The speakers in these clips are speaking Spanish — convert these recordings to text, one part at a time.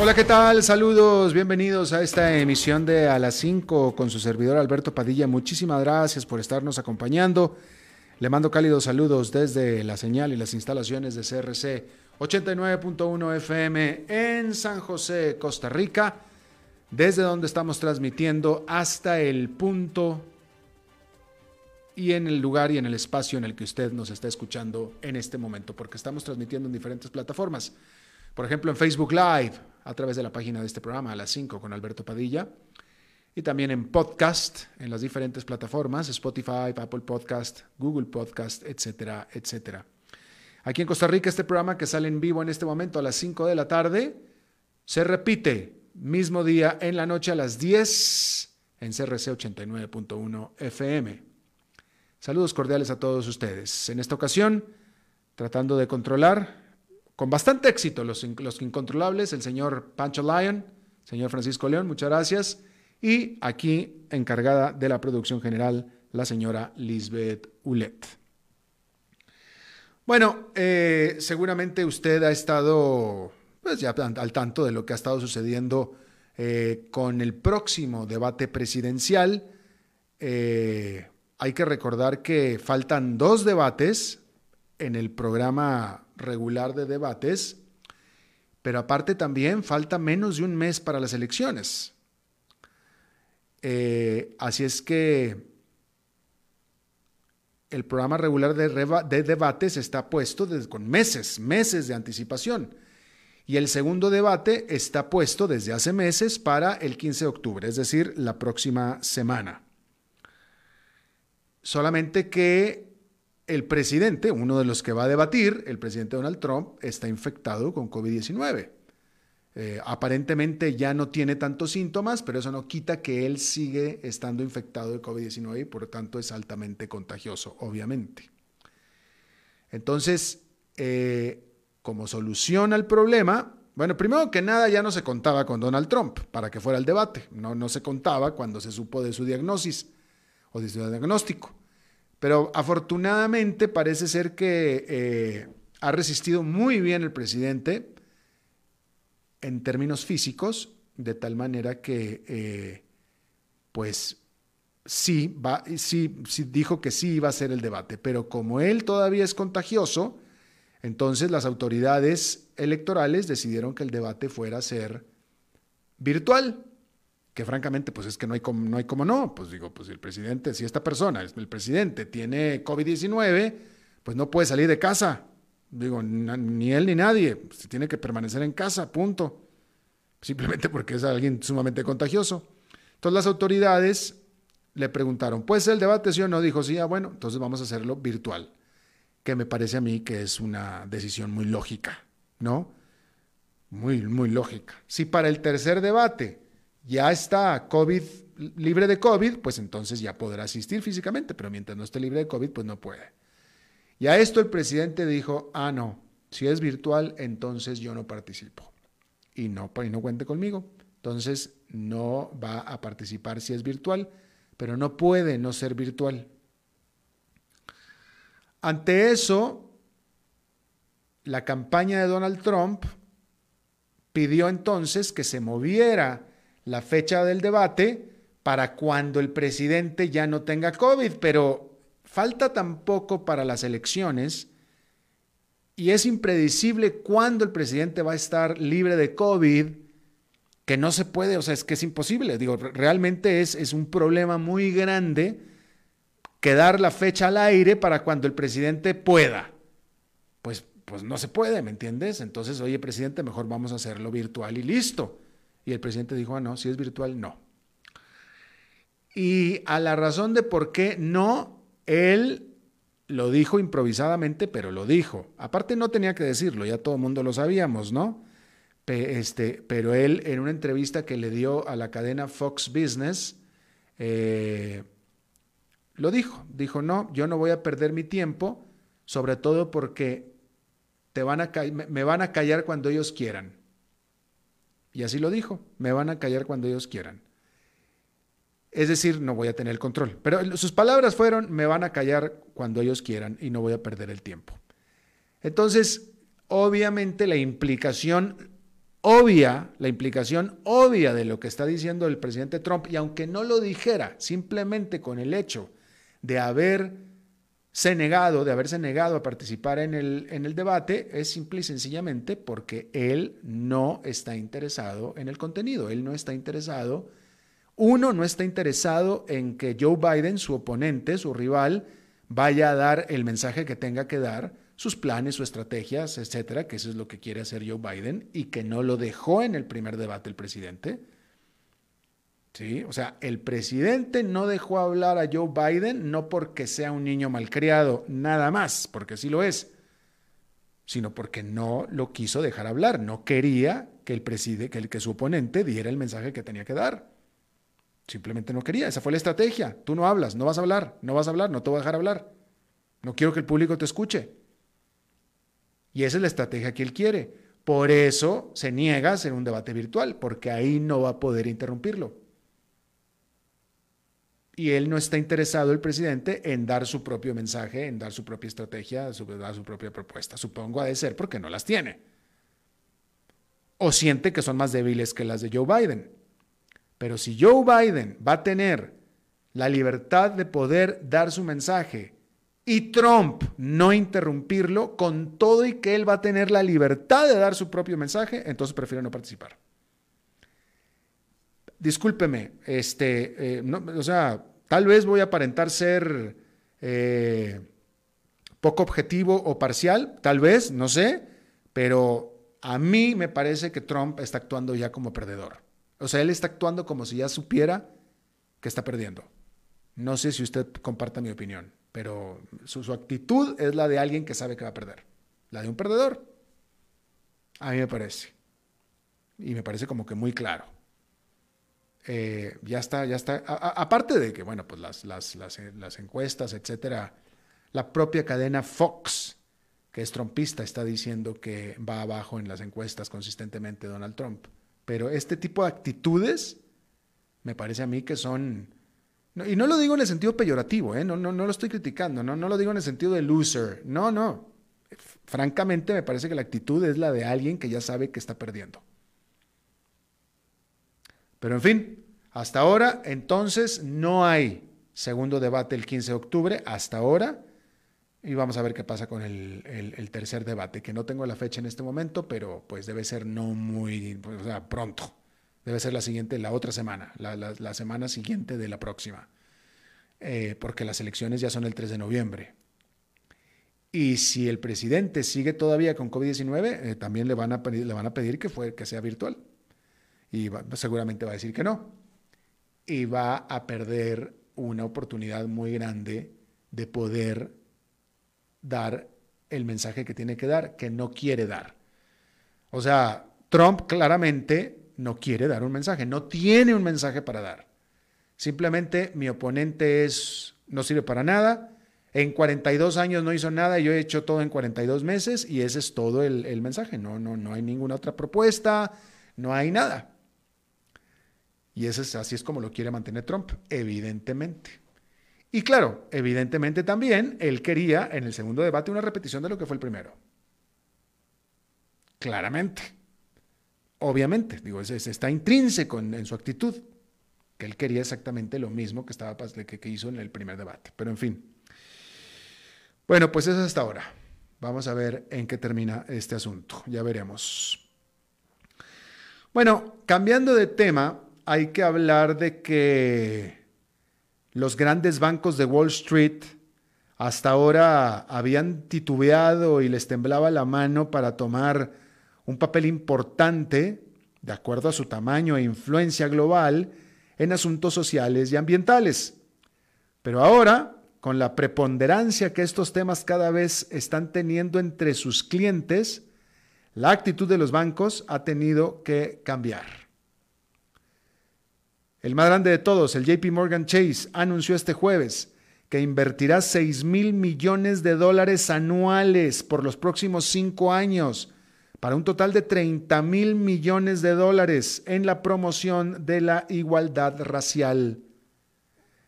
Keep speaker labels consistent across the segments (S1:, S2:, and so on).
S1: Hola, ¿qué tal? Saludos, bienvenidos a esta emisión de A las 5 con su servidor Alberto Padilla. Muchísimas gracias por estarnos acompañando. Le mando cálidos saludos desde la señal y las instalaciones de CRC 89.1 FM en San José, Costa Rica, desde donde estamos transmitiendo hasta el punto y en el lugar y en el espacio en el que usted nos está escuchando en este momento, porque estamos transmitiendo en diferentes plataformas. Por ejemplo, en Facebook Live, a través de la página de este programa, a las 5 con Alberto Padilla. Y también en podcast, en las diferentes plataformas, Spotify, Apple Podcast, Google Podcast, etcétera, etcétera. Aquí en Costa Rica, este programa que sale en vivo en este momento a las 5 de la tarde, se repite mismo día en la noche a las 10 en CRC 89.1 FM. Saludos cordiales a todos ustedes. En esta ocasión, tratando de controlar con bastante éxito los, los incontrolables, el señor Pancho Lyon, señor Francisco León, muchas gracias. Y aquí, encargada de la producción general, la señora Lisbeth Ulet. Bueno, eh, seguramente usted ha estado pues, ya al tanto de lo que ha estado sucediendo eh, con el próximo debate presidencial. Eh, hay que recordar que faltan dos debates en el programa regular de debates, pero aparte también falta menos de un mes para las elecciones. Eh, así es que el programa regular de, de debates está puesto desde, con meses, meses de anticipación. Y el segundo debate está puesto desde hace meses para el 15 de octubre, es decir, la próxima semana. Solamente que el presidente, uno de los que va a debatir, el presidente Donald Trump, está infectado con COVID-19. Eh, aparentemente ya no tiene tantos síntomas, pero eso no quita que él sigue estando infectado de COVID-19 y por lo tanto es altamente contagioso, obviamente. Entonces, eh, como solución al problema, bueno, primero que nada ya no se contaba con Donald Trump para que fuera el debate, no, no se contaba cuando se supo de su diagnosis o de su diagnóstico. Pero afortunadamente parece ser que eh, ha resistido muy bien el presidente en términos físicos, de tal manera que, eh, pues, sí, va, sí, sí dijo que sí iba a ser el debate, pero como él todavía es contagioso, entonces las autoridades electorales decidieron que el debate fuera a ser virtual que francamente, pues es que no hay como no. Pues digo, pues el presidente, si esta persona, el presidente, tiene COVID-19, pues no puede salir de casa. Digo, ni él ni nadie. Pues, tiene que permanecer en casa, punto. Simplemente porque es alguien sumamente contagioso. Entonces las autoridades le preguntaron, ¿puede ser el debate sí o no? Dijo, sí, ah, bueno, entonces vamos a hacerlo virtual. Que me parece a mí que es una decisión muy lógica, ¿no? Muy, muy lógica. Si para el tercer debate ya está COVID libre de COVID, pues entonces ya podrá asistir físicamente, pero mientras no esté libre de COVID, pues no puede. Y a esto el presidente dijo, ah, no, si es virtual, entonces yo no participo. Y no, y no cuente conmigo. Entonces no va a participar si es virtual, pero no puede no ser virtual. Ante eso, la campaña de Donald Trump pidió entonces que se moviera la fecha del debate para cuando el presidente ya no tenga COVID, pero falta tampoco para las elecciones y es impredecible cuándo el presidente va a estar libre de COVID, que no se puede, o sea, es que es imposible. Digo, realmente es, es un problema muy grande quedar la fecha al aire para cuando el presidente pueda. Pues, pues no se puede, ¿me entiendes? Entonces, oye, presidente, mejor vamos a hacerlo virtual y listo. Y el presidente dijo, ah, no, si es virtual, no. Y a la razón de por qué no, él lo dijo improvisadamente, pero lo dijo. Aparte no tenía que decirlo, ya todo el mundo lo sabíamos, ¿no? Este, pero él en una entrevista que le dio a la cadena Fox Business, eh, lo dijo. Dijo, no, yo no voy a perder mi tiempo, sobre todo porque te van a me van a callar cuando ellos quieran. Y así lo dijo, me van a callar cuando ellos quieran. Es decir, no voy a tener el control. Pero sus palabras fueron, me van a callar cuando ellos quieran y no voy a perder el tiempo. Entonces, obviamente la implicación obvia, la implicación obvia de lo que está diciendo el presidente Trump, y aunque no lo dijera, simplemente con el hecho de haberse negado, de haberse negado a participar en el, en el debate, es simple y sencillamente porque él no está interesado en el contenido, él no está interesado, uno no está interesado en que Joe Biden, su oponente, su rival, vaya a dar el mensaje que tenga que dar, sus planes, sus estrategias, etcétera, que eso es lo que quiere hacer Joe Biden y que no lo dejó en el primer debate el presidente. O sea, el presidente no dejó hablar a Joe Biden no porque sea un niño malcriado, nada más, porque sí lo es, sino porque no lo quiso dejar hablar, no quería que el que, que su oponente diera el mensaje que tenía que dar. Simplemente no quería, esa fue la estrategia. Tú no hablas, no vas a hablar, no vas a hablar, no te voy a dejar hablar. No quiero que el público te escuche. Y esa es la estrategia que él quiere. Por eso se niega a hacer un debate virtual, porque ahí no va a poder interrumpirlo. Y él no está interesado, el presidente, en dar su propio mensaje, en dar su propia estrategia, su, dar su propia propuesta. Supongo ha de ser porque no las tiene. O siente que son más débiles que las de Joe Biden. Pero si Joe Biden va a tener la libertad de poder dar su mensaje y Trump no interrumpirlo con todo y que él va a tener la libertad de dar su propio mensaje, entonces prefiero no participar. Discúlpeme, este, eh, o sea, tal vez voy a aparentar ser eh, poco objetivo o parcial, tal vez, no sé, pero a mí me parece que Trump está actuando ya como perdedor. O sea, él está actuando como si ya supiera que está perdiendo. No sé si usted comparta mi opinión pero su, actitud es la de alguien que sabe que va a perder, la de un perdedor. A mí me parece. Y me parece como que muy claro. Eh, ya está, ya está. aparte de que, bueno, pues las, las, las, las, encuestas, etcétera, la propia cadena Fox, que es trompista, está diciendo que va abajo en las encuestas consistentemente Donald Trump. Pero este tipo de actitudes me parece a mí que son y no lo digo en el sentido peyorativo, ¿eh? no, no, no lo estoy criticando, no, no lo digo en el sentido de loser, no, no. Francamente me parece que la actitud es la de alguien que ya sabe que está perdiendo. Pero en fin, hasta ahora entonces no hay segundo debate el 15 de octubre, hasta ahora, y vamos a ver qué pasa con el, tercer debate, que no tengo la fecha en este momento, pero pues debe ser no muy, pues, o sea, pronto. Debe ser la siguiente, la otra semana, la, semana siguiente de la próxima, eh, porque las elecciones ya son el 3 de noviembre. Y si el presidente sigue todavía con COVID-19, eh, también le van, a pedir, le van a pedir que, fue, que sea virtual. Y seguramente va a decir que no. Y va a perder una oportunidad muy grande de poder dar el mensaje que tiene que dar, que no quiere dar. O sea, Trump claramente no quiere dar un mensaje, no tiene un mensaje para dar. Simplemente mi oponente es, no sirve para nada. En 42 años no hizo nada, yo he hecho todo en 42 meses y ese es todo el, mensaje. No, no, no hay ninguna otra propuesta, no hay nada. Y ese es, así es como lo quiere mantener Trump, evidentemente. Y claro, evidentemente también él quería en el segundo debate una repetición de lo que fue el primero. Claramente. Obviamente, digo, está intrínseco en, su actitud, que él quería exactamente lo mismo que, estaba, que, que hizo en el primer debate. Pero en fin. Bueno, pues eso es hasta ahora. Vamos a ver en qué termina este asunto. Ya veremos. Bueno, cambiando de tema, hay que hablar de que los grandes bancos de Wall Street hasta ahora habían titubeado y les temblaba la mano para tomar un papel importante, de acuerdo a su tamaño e influencia global, en asuntos sociales y ambientales. Pero ahora, con la preponderancia que estos temas cada vez están teniendo entre sus clientes, la actitud de los bancos ha tenido que cambiar. El más grande de todos, el JP Morgan Chase, anunció este jueves que invertirá 6 mil millones de dólares anuales por los próximos cinco años, para un total de 30 mil millones de dólares en la promoción de la igualdad racial.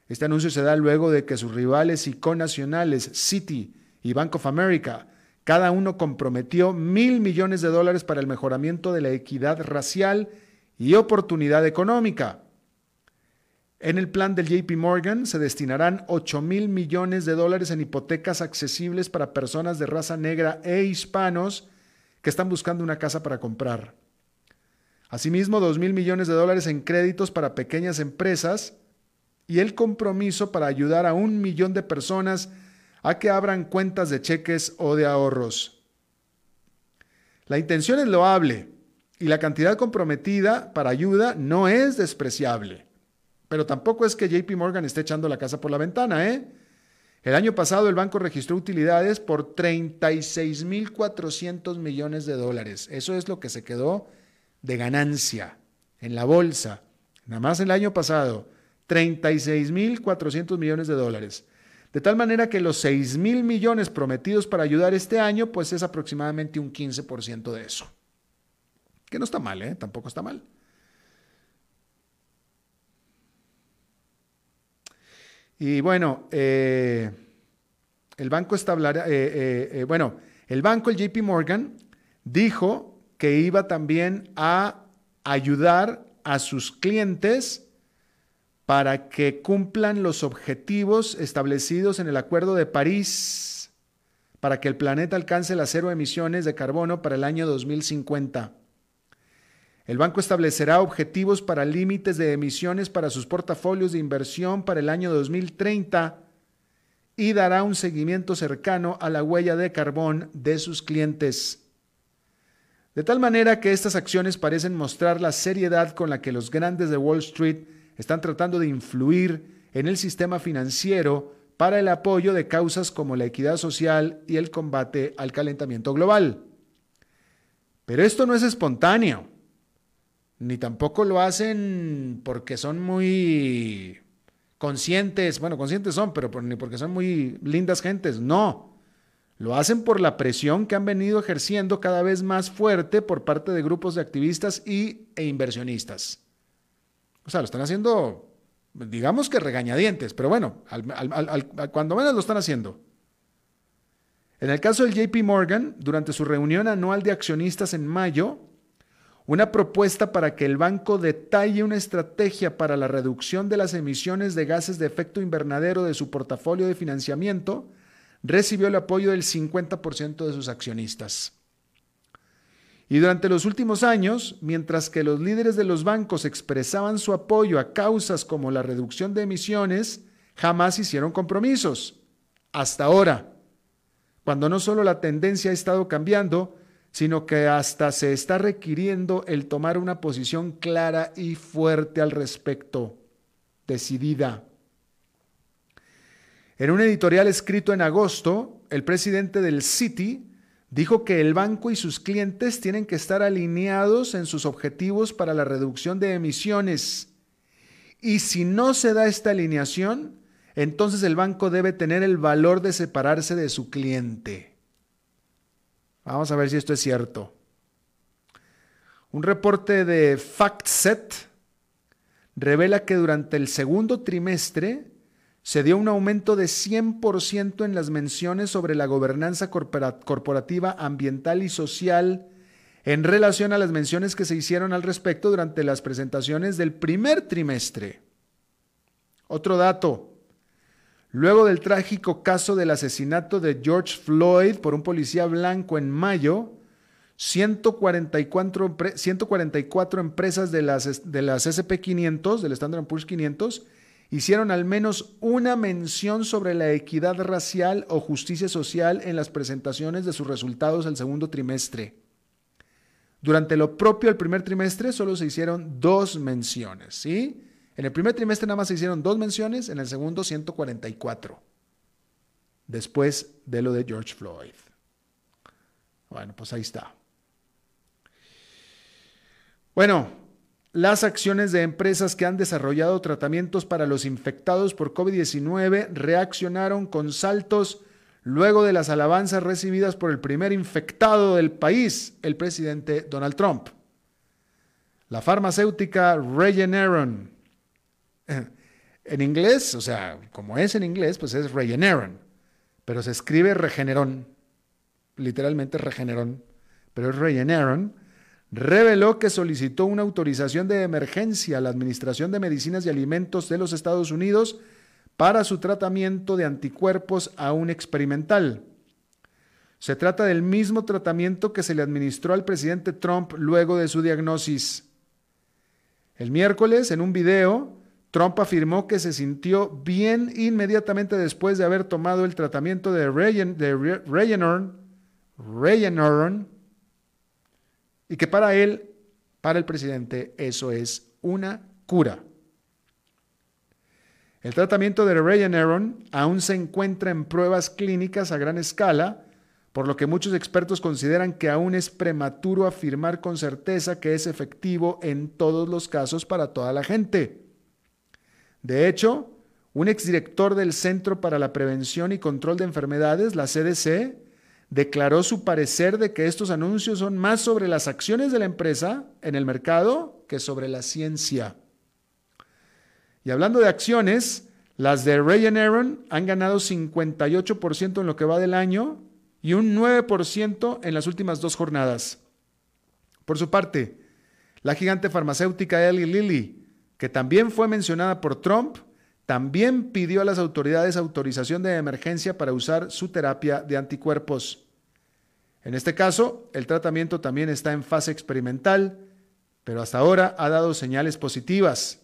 S1: Este anuncio se da luego de que sus rivales y conacionales, Citi y Bank of America, cada uno comprometió mil millones de dólares para el mejoramiento de la equidad racial y oportunidad económica. En el plan del JP Morgan se destinarán 8 mil millones de dólares en hipotecas accesibles para personas de raza negra e hispanos que están buscando una casa para comprar. Asimismo, 2 mil millones de dólares en créditos para pequeñas empresas y el compromiso para ayudar a un millón de personas a que abran cuentas de cheques o de ahorros. La intención es loable y la cantidad comprometida para ayuda no es despreciable. Pero tampoco es que JP Morgan esté echando la casa por la ventana, ¿eh? El año pasado el banco registró utilidades por 36.400 millones de dólares. Eso es lo que se quedó de ganancia en la bolsa. Nada más el año pasado, 36.400 millones de dólares. De tal manera que los 6.000 millones prometidos para ayudar este año, pues es aproximadamente un 15% de eso. Que no está mal, ¿eh? Tampoco está mal. Y bueno, eh, el banco eh, eh, bueno, el banco, el JP Morgan, dijo que iba también a ayudar a sus clientes para que cumplan los objetivos establecidos en el Acuerdo de París, para que el planeta alcance las cero emisiones de carbono para el año 2050. El banco establecerá objetivos para límites de emisiones para sus portafolios de inversión para el año 2030 y dará un seguimiento cercano a la huella de carbón de sus clientes. De tal manera que estas acciones parecen mostrar la seriedad con la que los grandes de Wall Street están tratando de influir en el sistema financiero para el apoyo de causas como la equidad social y el combate al calentamiento global. Pero esto no es espontáneo ni tampoco lo hacen porque son muy conscientes, bueno, conscientes son, pero ni porque son muy lindas gentes, no. Lo hacen por la presión que han venido ejerciendo cada vez más fuerte por parte de grupos de activistas y, e inversionistas. O sea, lo están haciendo, digamos que regañadientes, pero bueno, cuando menos lo están haciendo. En el caso del JP Morgan, durante su reunión anual de accionistas en mayo, una propuesta para que el banco detalle una estrategia para la reducción de las emisiones de gases de efecto invernadero de su portafolio de financiamiento recibió el apoyo del 50% de sus accionistas. Y durante los últimos años, mientras que los líderes de los bancos expresaban su apoyo a causas como la reducción de emisiones, jamás hicieron compromisos. Hasta ahora, cuando no solo la tendencia ha estado cambiando, sino que hasta se está requiriendo el tomar una posición clara y fuerte al respecto, decidida. En un editorial escrito en agosto, el presidente del Citi dijo que el banco y sus clientes tienen que estar alineados en sus objetivos para la reducción de emisiones. Y si no se da esta alineación, entonces el banco debe tener el valor de separarse de su cliente. Vamos a ver si esto es cierto. Un reporte de FactSet revela que durante el segundo trimestre se dio un aumento de 100% en las menciones sobre la gobernanza corporativa ambiental y social en relación a las menciones que se hicieron al respecto durante las presentaciones del primer trimestre. Otro dato, Luego del trágico caso del asesinato de George Floyd por un policía blanco en mayo, 144, 144 empresas de las, de las SP500, del Standard Poor's 500, hicieron al menos una mención sobre la equidad racial o justicia social en las presentaciones de sus resultados el segundo trimestre. Durante lo propio del primer trimestre solo se hicieron dos menciones, ¿sí? En el primer trimestre nada más se hicieron dos menciones, en el segundo 144. después de lo de George Floyd. Bueno, pues ahí está. Bueno, las acciones de empresas que han desarrollado tratamientos para los infectados por COVID-19 reaccionaron con saltos luego de las alabanzas recibidas por el primer infectado del país, el presidente Donald Trump. La farmacéutica Regeneron, en inglés, o sea, como es en inglés, pues es Regeneron, pero se escribe Regeneron, literalmente Regeneron, pero es Regeneron, reveló que solicitó una autorización de emergencia a la Administración de Medicinas y Alimentos de los Estados Unidos para su tratamiento de anticuerpos aún experimental. Se trata del mismo tratamiento que se le administró al presidente Trump luego de su diagnosis. El miércoles, en un video, Trump afirmó que se sintió bien inmediatamente después de haber tomado el tratamiento de Regeneron y que para él, para el presidente, eso es una cura. El tratamiento de Regeneron aún se encuentra en pruebas clínicas a gran escala, por lo que muchos expertos consideran que aún es prematuro afirmar con certeza que es efectivo en todos los casos para toda la gente. De hecho, un exdirector del Centro para la Prevención y Control de Enfermedades, la CDC, declaró su parecer de que estos anuncios son más sobre las acciones de la empresa en el mercado que sobre la ciencia. Y hablando de acciones, las de Regeneron han ganado 58% en lo que va del año y un 9% en las últimas dos jornadas. Por su parte, la gigante farmacéutica Eli Lilly, que también fue mencionada por Trump, también pidió a las autoridades autorización de emergencia para usar su terapia de anticuerpos. En este caso, el tratamiento también está en fase experimental, pero hasta ahora ha dado señales positivas.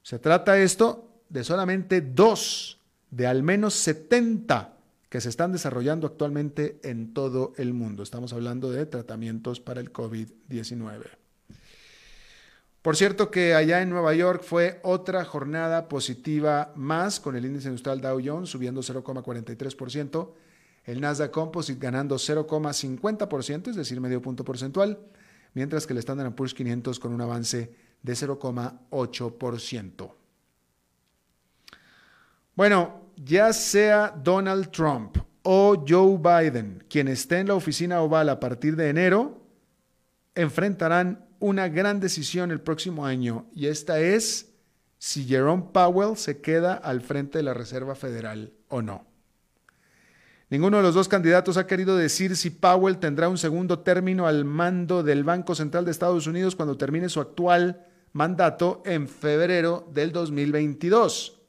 S1: Se trata esto de solamente dos de al menos 70 que se están desarrollando actualmente en todo el mundo. Estamos hablando de tratamientos para el COVID-19. Por cierto que allá en Nueva York fue otra jornada positiva más con el índice industrial Dow Jones subiendo 0,43%, el Nasdaq Composite ganando 0,50%, es decir, medio punto porcentual, mientras que el Standard Poor's 500 con un avance de 0,8%. Bueno, ya sea Donald Trump o Joe Biden, quien esté en la oficina oval a partir de enero, enfrentarán una gran decisión el próximo año y esta es si Jerome Powell se queda al frente de la Reserva Federal o no. Ninguno de los dos candidatos ha querido decir si Powell tendrá un segundo término al mando del Banco Central de Estados Unidos cuando termine su actual mandato en febrero del 2022.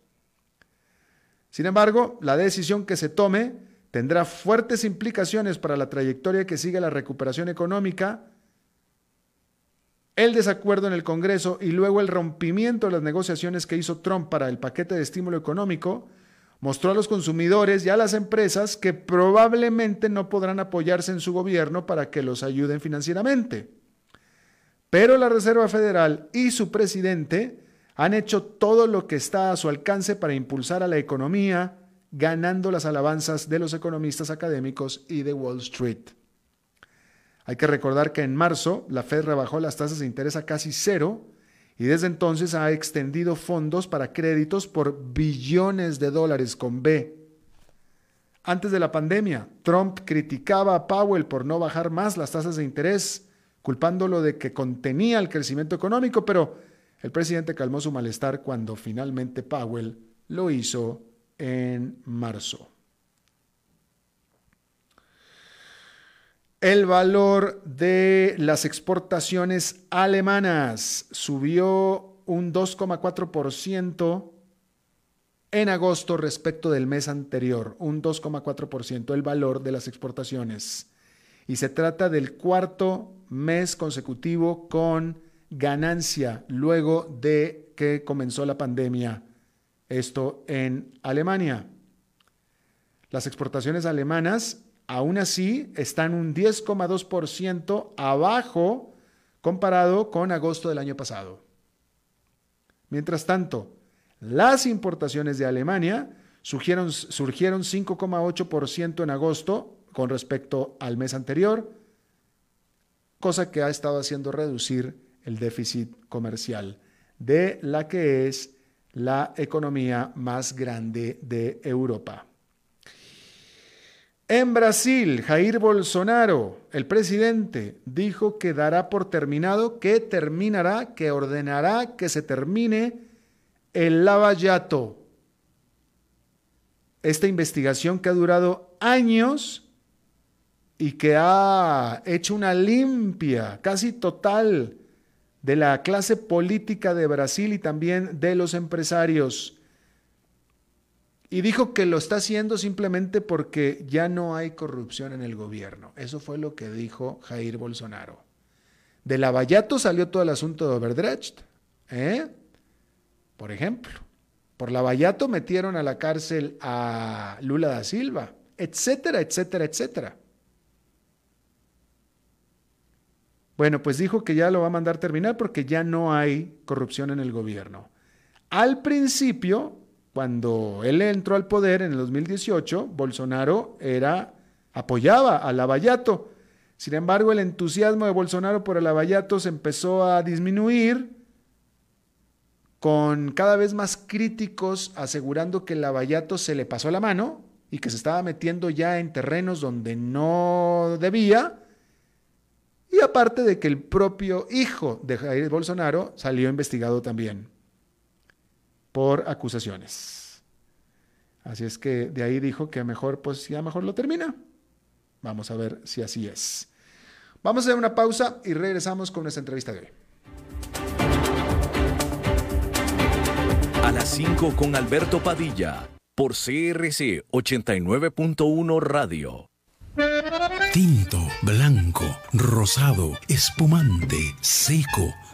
S1: Sin embargo, la decisión que se tome tendrá fuertes implicaciones para la trayectoria que sigue la recuperación económica el desacuerdo en el Congreso y luego el rompimiento de las negociaciones que hizo Trump para el paquete de estímulo económico mostró a los consumidores y a las empresas que probablemente no podrán apoyarse en su gobierno para que los ayuden financieramente. Pero la Reserva Federal y su presidente han hecho todo lo que está a su alcance para impulsar a la economía, ganando las alabanzas de los economistas académicos y de Wall Street. Hay que recordar que en marzo la Fed rebajó las tasas de interés a casi cero y desde entonces ha extendido fondos para créditos por billones de dólares con B. Antes de la pandemia, Trump criticaba a Powell por no bajar más las tasas de interés, culpándolo de que contenía el crecimiento económico, pero el presidente calmó su malestar cuando finalmente Powell lo hizo en marzo. El valor de las exportaciones alemanas subió un 2,4% en agosto respecto del mes anterior, un 2,4% el valor de las exportaciones. Y se trata del cuarto mes consecutivo con ganancia luego de que comenzó la pandemia. Esto en Alemania. Las exportaciones alemanas aún así están un 10,2% abajo comparado con agosto del año pasado. Mientras tanto, las importaciones de Alemania surgieron, surgieron 5,8% en agosto con respecto al mes anterior, cosa que ha estado haciendo reducir el déficit comercial de la que es la economía más grande de Europa. En Brasil, Jair Bolsonaro, el presidente, dijo que dará por terminado, que terminará, que ordenará que se termine el lavallato. Esta investigación que ha durado años y que ha hecho una limpia casi total de la clase política de Brasil y también de los empresarios. Y dijo que lo está haciendo simplemente porque ya no hay corrupción en el gobierno. Eso fue lo que dijo Jair Bolsonaro. De Lavallato salió todo el asunto de Overdrecht. ¿eh? Por ejemplo, por Lavallato metieron a la cárcel a Lula da Silva, etcétera, etcétera, etcétera. Bueno, pues dijo que ya lo va a mandar terminar porque ya no hay corrupción en el gobierno. Al principio, cuando él entró al poder en el 2018, Bolsonaro era apoyaba a Lavallato. Sin embargo, el entusiasmo de Bolsonaro por el Lavallato se empezó a disminuir con cada vez más críticos asegurando que Lavallato se le pasó la mano y que se estaba metiendo ya en terrenos donde no debía y aparte de que el propio hijo de Jair Bolsonaro salió investigado también por acusaciones. Así es que de ahí dijo que mejor, pues ya mejor lo termina. Vamos a ver si así es. Vamos a hacer una pausa y regresamos con nuestra entrevista de hoy.
S2: A las 5 con Alberto Padilla por CRC 89.1 Radio.
S3: Tinto, blanco, rosado, espumante, seco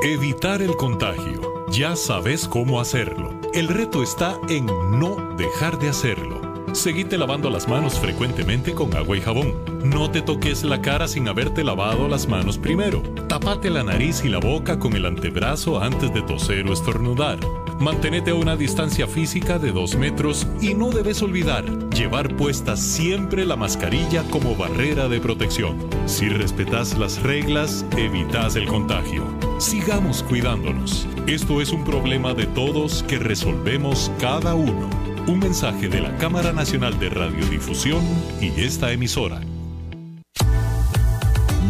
S4: Evitar el contagio. Ya sabes cómo hacerlo. El reto está en no dejar de hacerlo. Seguite lavando las manos frecuentemente con agua y jabón. No te toques la cara sin haberte lavado las manos primero. Tapate la nariz y la boca con el antebrazo antes de toser o estornudar. Mantenete a una distancia física de 2 metros y no debes olvidar llevar puesta siempre la mascarilla como barrera de protección. Si respetas las reglas, evitas el contagio. Sigamos cuidándonos. Esto es un problema de todos que resolvemos cada uno. Un mensaje de la Cámara Nacional de Radiodifusión y esta emisora.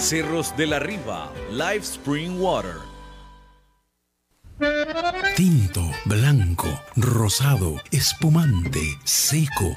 S2: Cerros de la Riva, Live Spring Water.
S3: Tinto, blanco, rosado, espumante, seco,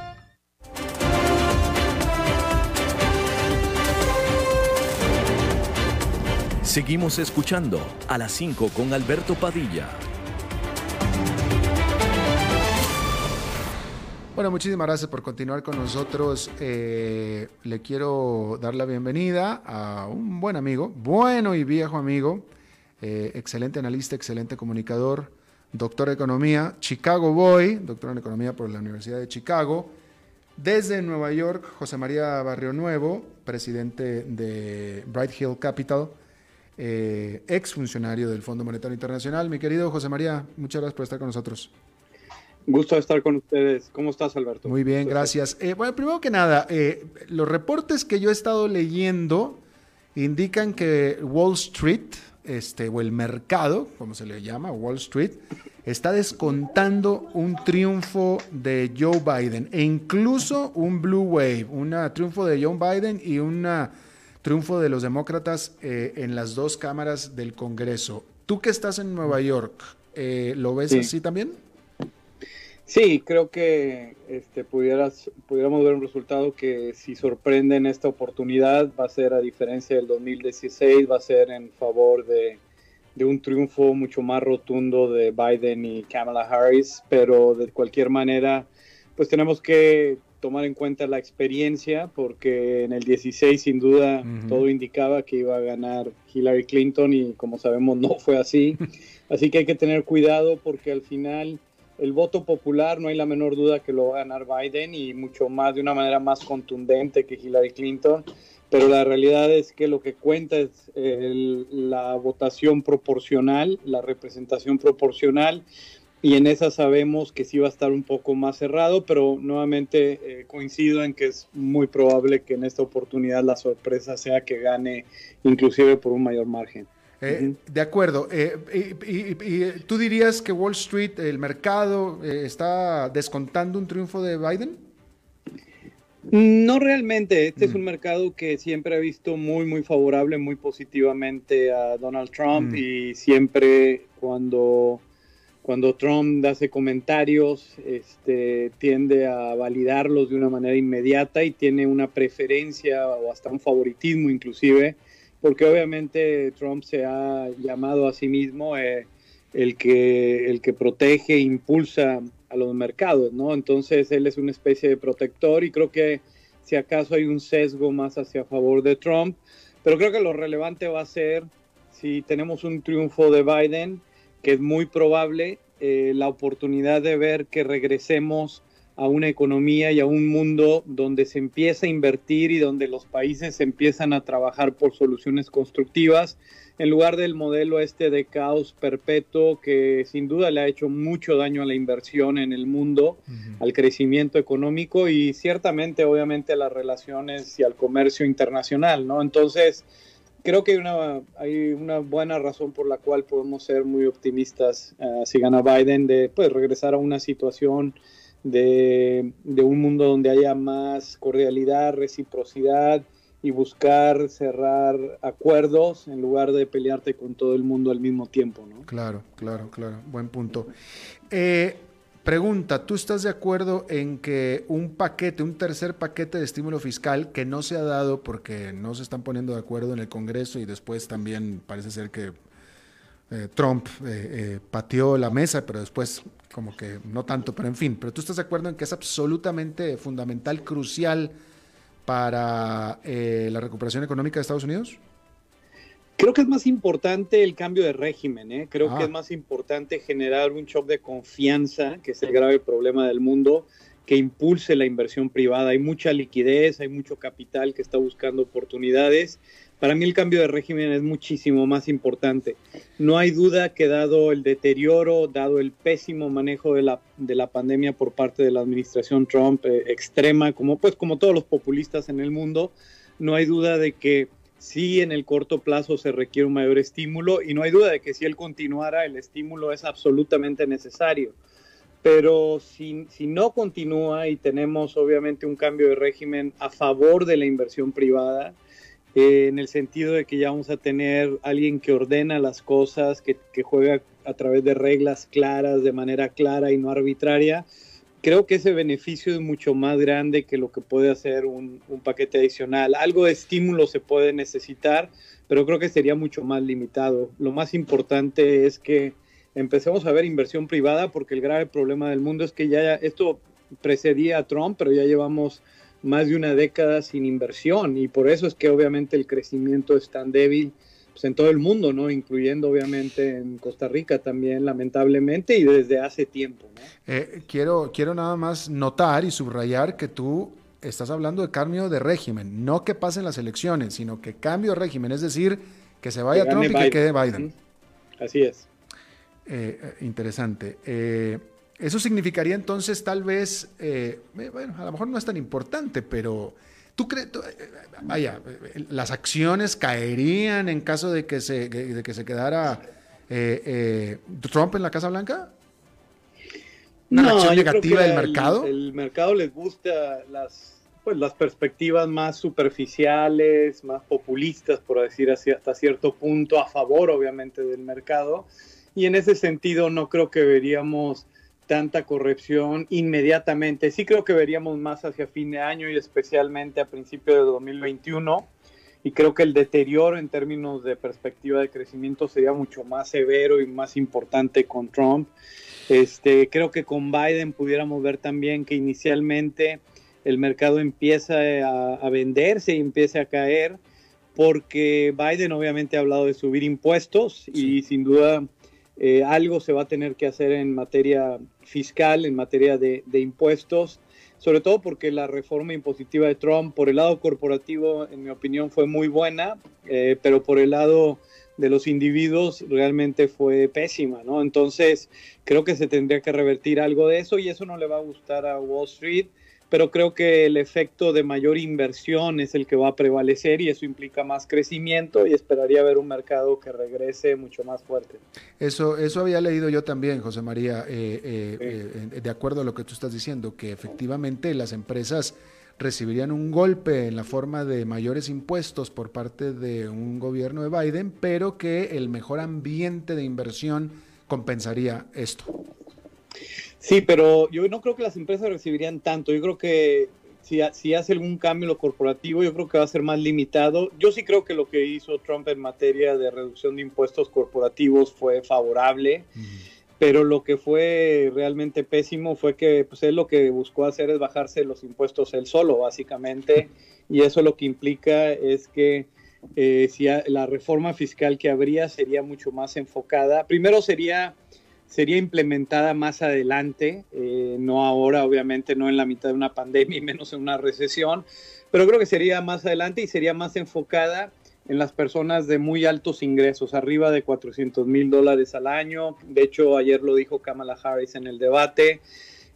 S2: Seguimos escuchando a las 5 con Alberto Padilla.
S1: Bueno, muchísimas gracias por continuar con nosotros. Eh, le quiero dar la bienvenida a un buen amigo, bueno y viejo amigo, eh, excelente analista, excelente comunicador, doctor de economía, Chicago Boy, doctor en economía por la Universidad de Chicago. Desde Nueva York, José María Barrio Nuevo, presidente de Bright Hill Capital eh, ex funcionario del Fondo Monetario Internacional. Mi querido José María, muchas gracias por estar con nosotros.
S5: Gusto de estar con ustedes. ¿Cómo estás, Alberto?
S1: Muy bien, gracias. Eh, bueno, primero que nada, eh, los reportes que yo he estado leyendo indican que Wall Street, este, o el mercado, como se le llama, Wall Street, está descontando un triunfo de Joe Biden e incluso un blue wave, un triunfo de Joe Biden y una triunfo de los demócratas eh, en las dos cámaras del Congreso. Tú que estás en Nueva York, eh, ¿lo ves así también?
S5: Sí, creo que este, pudieras, pudiéramos ver un resultado que si sorprende en esta oportunidad va a ser a diferencia del 2016, va a ser en favor de, de un triunfo mucho más rotundo de Biden y Kamala Harris, pero de cualquier manera, pues tenemos que tomar en cuenta la experiencia, porque en el 16 sin duda todo indicaba que iba a ganar Hillary Clinton y como sabemos no fue así. Así que hay que tener cuidado porque al final el voto popular no hay la menor duda que lo va a ganar Biden y mucho más de una manera más contundente que Hillary Clinton. Pero la realidad es que lo que cuenta es la votación proporcional, la representación proporcional y en esa sabemos que sí va a estar un poco más cerrado, pero nuevamente eh, coincido en que es muy probable que en esta oportunidad la sorpresa sea que gane inclusive por un mayor margen.
S1: Eh, de acuerdo. Eh, y, tú dirías que Wall Street, el mercado, está descontando un triunfo de Biden?
S5: No realmente. Este es mm. un mercado que siempre ha visto muy, muy favorable, muy positivamente a Donald Trump mm. y siempre cuando cuando Trump hace comentarios, este, tiende a validarlos de una manera inmediata y tiene una preferencia o hasta un favoritismo inclusive, porque obviamente Trump se ha llamado a sí mismo eh, el, que, el que protege e impulsa a los mercados, ¿no? Entonces él es una especie de protector y creo que si acaso hay un sesgo más hacia favor de Trump, pero creo que lo relevante va a ser si tenemos un triunfo de Biden, que es muy probable eh, la oportunidad de ver que regresemos a una economía y a un mundo donde se empieza a invertir y donde los países empiezan a trabajar por soluciones constructivas en lugar del modelo este de caos perpetuo que sin duda le ha hecho mucho daño a la inversión en el mundo, al crecimiento económico y ciertamente obviamente a las relaciones y al comercio internacional, ¿no? Entonces, creo que hay una, hay una buena razón por la cual podemos ser muy optimistas uh, si gana Biden de pues, regresar a una situación de, de, un mundo donde haya más cordialidad, reciprocidad y buscar cerrar acuerdos en lugar de pelearte con todo el mundo al mismo tiempo. ¿no?
S1: Claro, claro, claro. Buen punto. Eh, Pregunta, ¿tú estás de acuerdo en que un paquete, un tercer paquete de estímulo fiscal que no se ha dado porque no se están poniendo de acuerdo en el Congreso y después también parece ser que eh, Trump eh, eh, pateó la mesa, pero después como que no tanto, pero en fin, pero tú estás de acuerdo en que es absolutamente fundamental, crucial para la recuperación económica de Estados Unidos?
S5: Creo que es más importante el cambio de régimen, ¿eh? creo que ah. es más importante generar un shock de confianza, que es el grave problema del mundo, que impulse la inversión privada. Hay mucha liquidez, hay mucho capital que está buscando oportunidades, para mí el cambio de régimen es muchísimo más importante. No hay duda que dado el deterioro, dado el pésimo manejo de la, de la pandemia por parte de la administración Trump eh, extrema, como pues como todos los populistas en el mundo, no hay duda de que sí en el corto plazo se requiere un mayor estímulo y no hay duda de que si él continuara el estímulo es absolutamente necesario. Pero si, si no continúa y tenemos obviamente un cambio de régimen a favor de la inversión privada, eh, en el sentido de que ya vamos a tener alguien que ordena las cosas, que, que, juega a través de reglas claras, de manera clara y no arbitraria. Creo que ese beneficio es mucho más grande que lo que puede hacer un, paquete adicional. Algo de estímulo se puede necesitar, pero creo que sería mucho más limitado. Lo más importante es que empecemos a ver inversión privada, porque el grave problema del mundo es que ya esto precedía a Trump, pero ya llevamos más de una década sin inversión y por eso es que obviamente el crecimiento es tan débil pues, en todo el mundo, ¿no? Incluyendo obviamente en Costa Rica también, lamentablemente, y desde hace tiempo.
S1: Eh, quiero, quiero nada más notar y subrayar que tú estás hablando de cambio de régimen, no que pasen las elecciones, sino que cambio de régimen, es decir, que se vaya Trump y que quede Biden.
S5: Así es.
S1: Eh, eh, interesante. Eso significaría entonces tal vez, eh, bueno, a lo mejor no es tan importante, pero tú crees, eh, vaya, las acciones caerían en caso de que se, de que se quedara eh, Trump en la Casa Blanca?
S5: ¿Una acción negativa del mercado? El, mercado les gusta las, pues, las perspectivas más superficiales, más populistas, por decir así, hasta cierto punto, a favor obviamente del mercado. Y en ese sentido no creo que veríamos tanta corrección inmediatamente. Sí creo que veríamos más hacia fin de año y especialmente a principios de 2021. Y creo que el deterioro en términos de perspectiva de crecimiento sería mucho más severo y más importante con Trump. Este, creo que con Biden pudiéramos ver también que inicialmente el mercado empieza a, venderse y empieza a caer porque Biden obviamente ha hablado de subir impuestos y sin duda eh, algo se va a tener que hacer en materia fiscal, en materia de, impuestos, sobre todo porque la reforma impositiva de Trump, por el lado corporativo, en mi opinión, fue muy buena, eh, pero por el lado de los individuos realmente fue pésima, ¿no? Entonces, creo que se tendría que revertir algo de eso y eso no le va a gustar a Wall Street pero creo que el efecto de mayor inversión es el que va a prevalecer y eso implica más crecimiento y esperaría ver un mercado que regrese mucho más fuerte.
S1: Eso, eso había leído yo también, José María, eh, eh, eh, de acuerdo a lo que tú estás diciendo, que efectivamente las empresas recibirían un golpe en la forma de mayores impuestos por parte de un gobierno de Biden, pero que el mejor ambiente de inversión compensaría esto.
S5: Sí, pero yo no creo que las empresas recibirían tanto. Yo creo que si, si hace algún cambio en lo corporativo, yo creo que va a ser más limitado. Yo sí creo que lo que hizo Trump en materia de reducción de impuestos corporativos fue favorable. Pero lo que fue realmente pésimo fue que pues, él lo que buscó hacer es bajarse los impuestos él solo, básicamente. Y eso lo que implica es que eh, si la reforma fiscal que habría sería mucho más enfocada. Primero sería sería implementada más adelante, eh, no ahora, obviamente, no en la mitad de una pandemia y menos en una recesión, pero creo que sería más adelante y sería más enfocada en las personas de muy altos ingresos, arriba de 400 mil dólares al año. De hecho, ayer lo dijo Kamala Harris en el debate.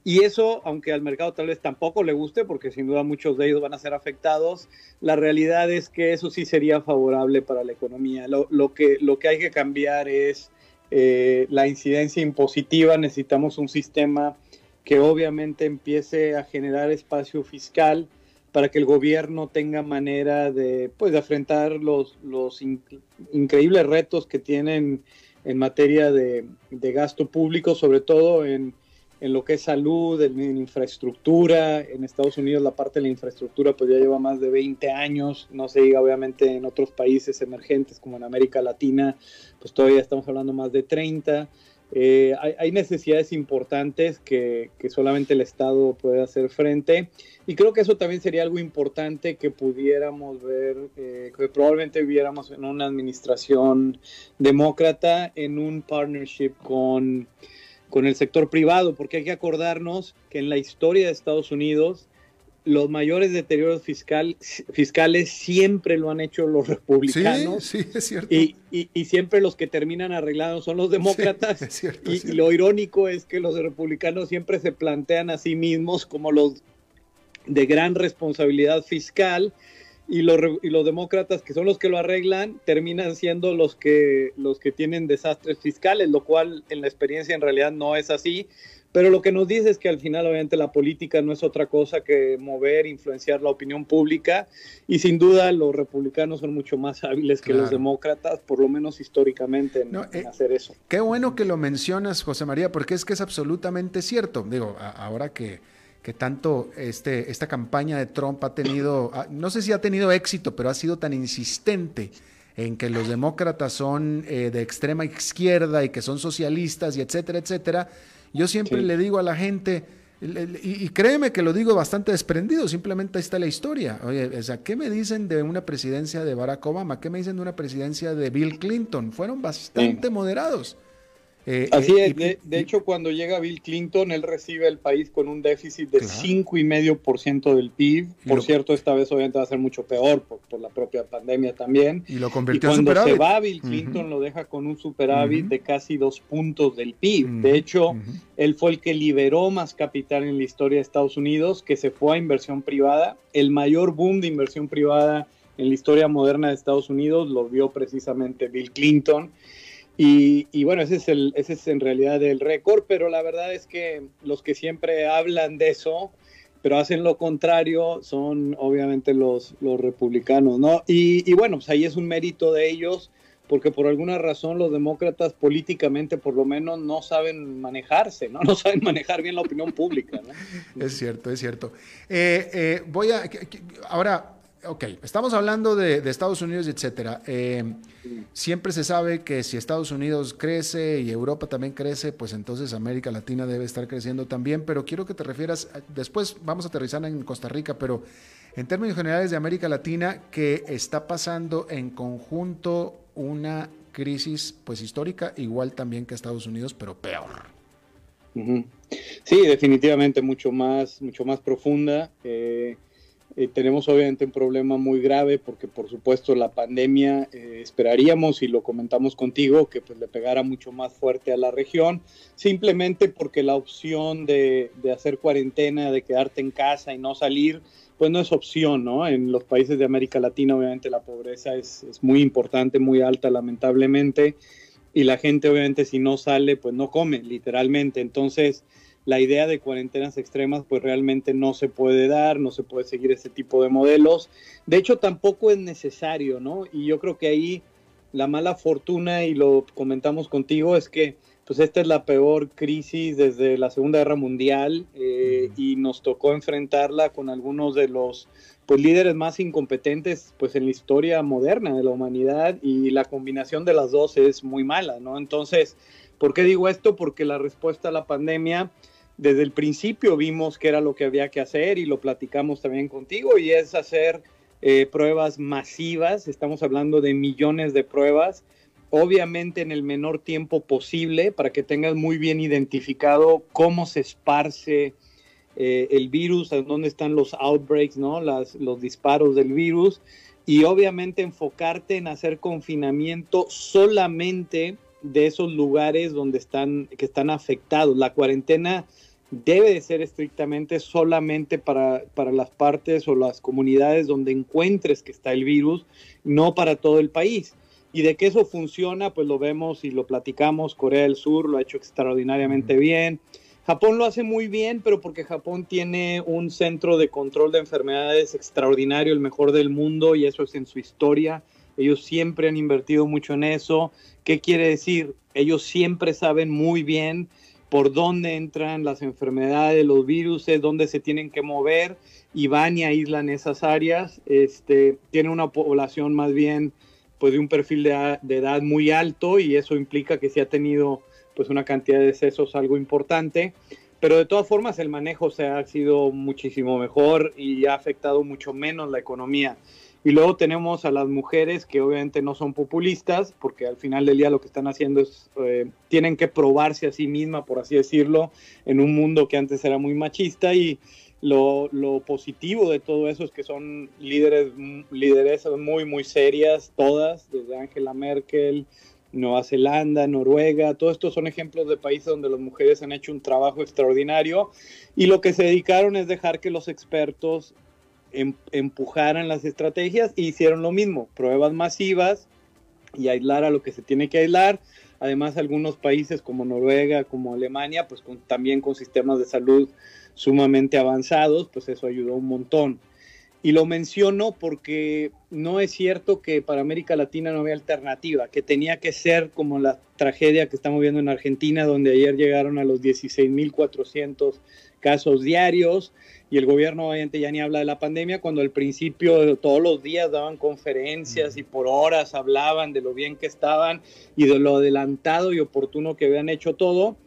S5: Y eso, aunque al mercado tal vez tampoco le guste, porque sin duda muchos de ellos van a ser afectados, la realidad es que eso sí sería favorable para la economía. Lo, que, lo que hay que cambiar es eh, la incidencia impositiva, necesitamos un sistema que obviamente empiece a generar espacio fiscal para que el gobierno tenga manera de, pues, de afrontar los, los increíbles retos que tienen en materia de, de gasto público, sobre todo en, en lo que es salud, en, infraestructura. En Estados Unidos la parte de la infraestructura pues ya lleva más de 20 años, no se diga obviamente en otros países emergentes como en América Latina, pues todavía estamos hablando más de 30. Eh, hay, necesidades importantes que, que, solamente el Estado puede hacer frente y creo que eso también sería algo importante que pudiéramos ver, eh, que probablemente viéramos en una administración demócrata, en un partnership con con el sector privado, porque hay que acordarnos que en la historia de Estados Unidos los mayores deterioros fiscal, fiscales siempre lo han hecho los republicanos.
S1: Sí, sí, es cierto.
S5: Y, y, siempre los que terminan arreglando son los demócratas.
S1: es cierto,
S5: y,
S1: es cierto.
S5: lo irónico es que los republicanos siempre se plantean a sí mismos como los de gran responsabilidad fiscal y los, y los demócratas, que son los que lo arreglan, terminan siendo los que, los que tienen desastres fiscales, lo cual en la experiencia en realidad no es así. Pero lo que nos dice es que al final, obviamente, la política no es otra cosa que mover, influenciar la opinión pública. Y sin duda, los republicanos son mucho más hábiles que
S1: Claro.
S5: los demócratas, por lo menos históricamente, en,
S1: No,
S5: en
S1: eh,
S5: hacer eso.
S1: Qué bueno que lo mencionas, José María, porque es que es absolutamente cierto. Digo, a- ahora que, que tanto este, esta campaña de Trump ha tenido, ah, no sé si ha tenido éxito, pero ha sido tan insistente en que los demócratas son eh, de extrema izquierda y que son socialistas y etcétera, etcétera. Yo siempre
S5: Sí.
S1: le digo a la gente, y créeme que lo digo bastante desprendido, simplemente ahí está la historia. Oye, o sea, ¿qué me dicen de una presidencia de Barack Obama? ¿Qué me dicen de una presidencia de Bill Clinton? Fueron bastante moderados. Eh,
S5: Así
S1: eh,
S5: es,
S1: y-
S5: de, de
S1: y-
S5: hecho cuando llega Bill Clinton, él recibe el país con un déficit de
S1: Claro.
S5: 5,5% del PIB.
S1: Y
S5: Por
S1: lo-
S5: cierto, esta vez obviamente va a ser mucho peor por, por la propia pandemia también.
S1: y lo
S5: Y
S1: convirtió en
S5: cuando se
S1: superávit.
S5: va Bill Clinton lo deja con un superávit de casi dos puntos del PIB. De hecho, él fue el que liberó más capital en la historia de Estados Unidos, que se fue a inversión privada. El mayor boom de inversión privada en la historia moderna de Estados Unidos lo vio precisamente Bill Clinton. Y, bueno, ese es, el, ese es en realidad el récord, pero la verdad es que los que siempre hablan de eso, pero hacen lo contrario, son obviamente los, los republicanos, ¿no? Y, y bueno, pues ahí es un mérito de ellos, porque por alguna razón los demócratas políticamente por lo menos no saben manejarse, ¿no? No saben manejar bien la opinión pública, ¿no?
S1: Es cierto, es cierto. Eh, eh, voy a. Ahora, ok, estamos hablando de, Estados Unidos, etcétera. Eh, siempre se sabe que si Estados Unidos crece y Europa también crece, pues entonces América Latina debe estar creciendo también. Pero quiero que te refieras, después vamos a aterrizar en Costa Rica, pero en términos generales de América Latina, que está pasando en conjunto una crisis pues histórica, igual también que Estados Unidos, pero peor.
S5: Sí, definitivamente mucho más, mucho más profunda. Eh, eh, tenemos obviamente un problema muy grave porque por supuesto la pandemia eh, esperaríamos y lo comentamos contigo que pues le pegara mucho más fuerte a la región simplemente porque la opción de, de hacer cuarentena, de quedarte en casa y no salir, pues no es opción, ¿no? En los países de América Latina obviamente la pobreza es, es muy importante, muy alta lamentablemente y la gente obviamente si no sale pues no come literalmente entonces la idea de cuarentenas extremas pues realmente no se puede dar no se puede seguir ese tipo de modelos de hecho tampoco es necesario no y yo creo que ahí la mala fortuna y lo comentamos contigo es que pues esta es la peor crisis desde la Segunda Guerra Mundial eh, y nos tocó enfrentarla con algunos de los pues líderes más incompetentes pues en la historia moderna de la humanidad y la combinación de las dos es muy mala, ¿no? Entonces, ¿por qué digo esto? Porque la respuesta a la pandemia desde el principio vimos que era lo que había que hacer y lo platicamos también contigo y es hacer eh, pruebas masivas, estamos hablando de millones de pruebas, obviamente en el menor tiempo posible para que tengas muy bien identificado cómo se esparce eh, el virus, dónde están los outbreaks, ¿no? Las, los disparos del virus y obviamente enfocarte en hacer confinamiento solamente de esos lugares donde están, que están afectados. La cuarentena debe de ser estrictamente solamente para, para las partes o las comunidades donde encuentres que está el virus, no para todo el país. Y de que eso funciona, pues lo vemos y lo platicamos. Corea del Sur lo ha hecho extraordinariamente bien. Japón lo hace muy bien, pero porque Japón tiene un centro de control de enfermedades extraordinario, el mejor del mundo, y eso es en su historia. Ellos siempre han invertido mucho en eso. ¿Qué quiere decir? Ellos siempre saben muy bien por dónde entran las enfermedades, los virus, dónde se tienen que mover y van y aíslan esas áreas. Este, tiene una población más bien pues de un perfil de, de edad muy alto y eso implica que sí ha tenido pues una cantidad de decesos algo importante, pero de todas formas el manejo se ha sido muchísimo mejor y ha afectado mucho menos la economía. Y luego tenemos a las mujeres que obviamente no son populistas, porque al final del día lo que están haciendo es, eh, tienen que probarse a sí misma, por así decirlo, en un mundo que antes era muy machista. Y, Lo, positivo de todo eso es que son líderes, lideresas muy, muy serias, todas, desde Angela Merkel, Nueva Zelanda, Noruega, todos estos son ejemplos de países donde las mujeres han hecho un trabajo extraordinario. Y lo que se dedicaron es dejar que los expertos empujaran las estrategias e hicieron lo mismo, pruebas masivas y aislar a lo que se tiene que aislar. Además, algunos países como Noruega, como Alemania, pues también con sistemas de salud sumamente avanzados, pues eso ayudó un montón. Y lo menciono porque no es cierto que para América Latina no había alternativa, que tenía que ser como la tragedia que estamos viendo en Argentina, donde ayer llegaron a los 16.400 casos diarios y el gobierno obviamente ya ni habla de la pandemia, cuando al principio todos los días daban conferencias y por horas hablaban de lo bien que estaban y de lo adelantado y oportuno que habían hecho todo.